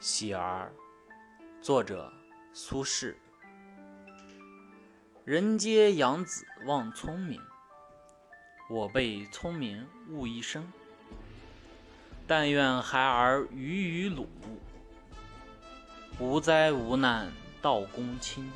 喜儿作者苏轼。人皆养子望聪明我被聪明误一生但愿孩儿愚与鲁无灾无难到公卿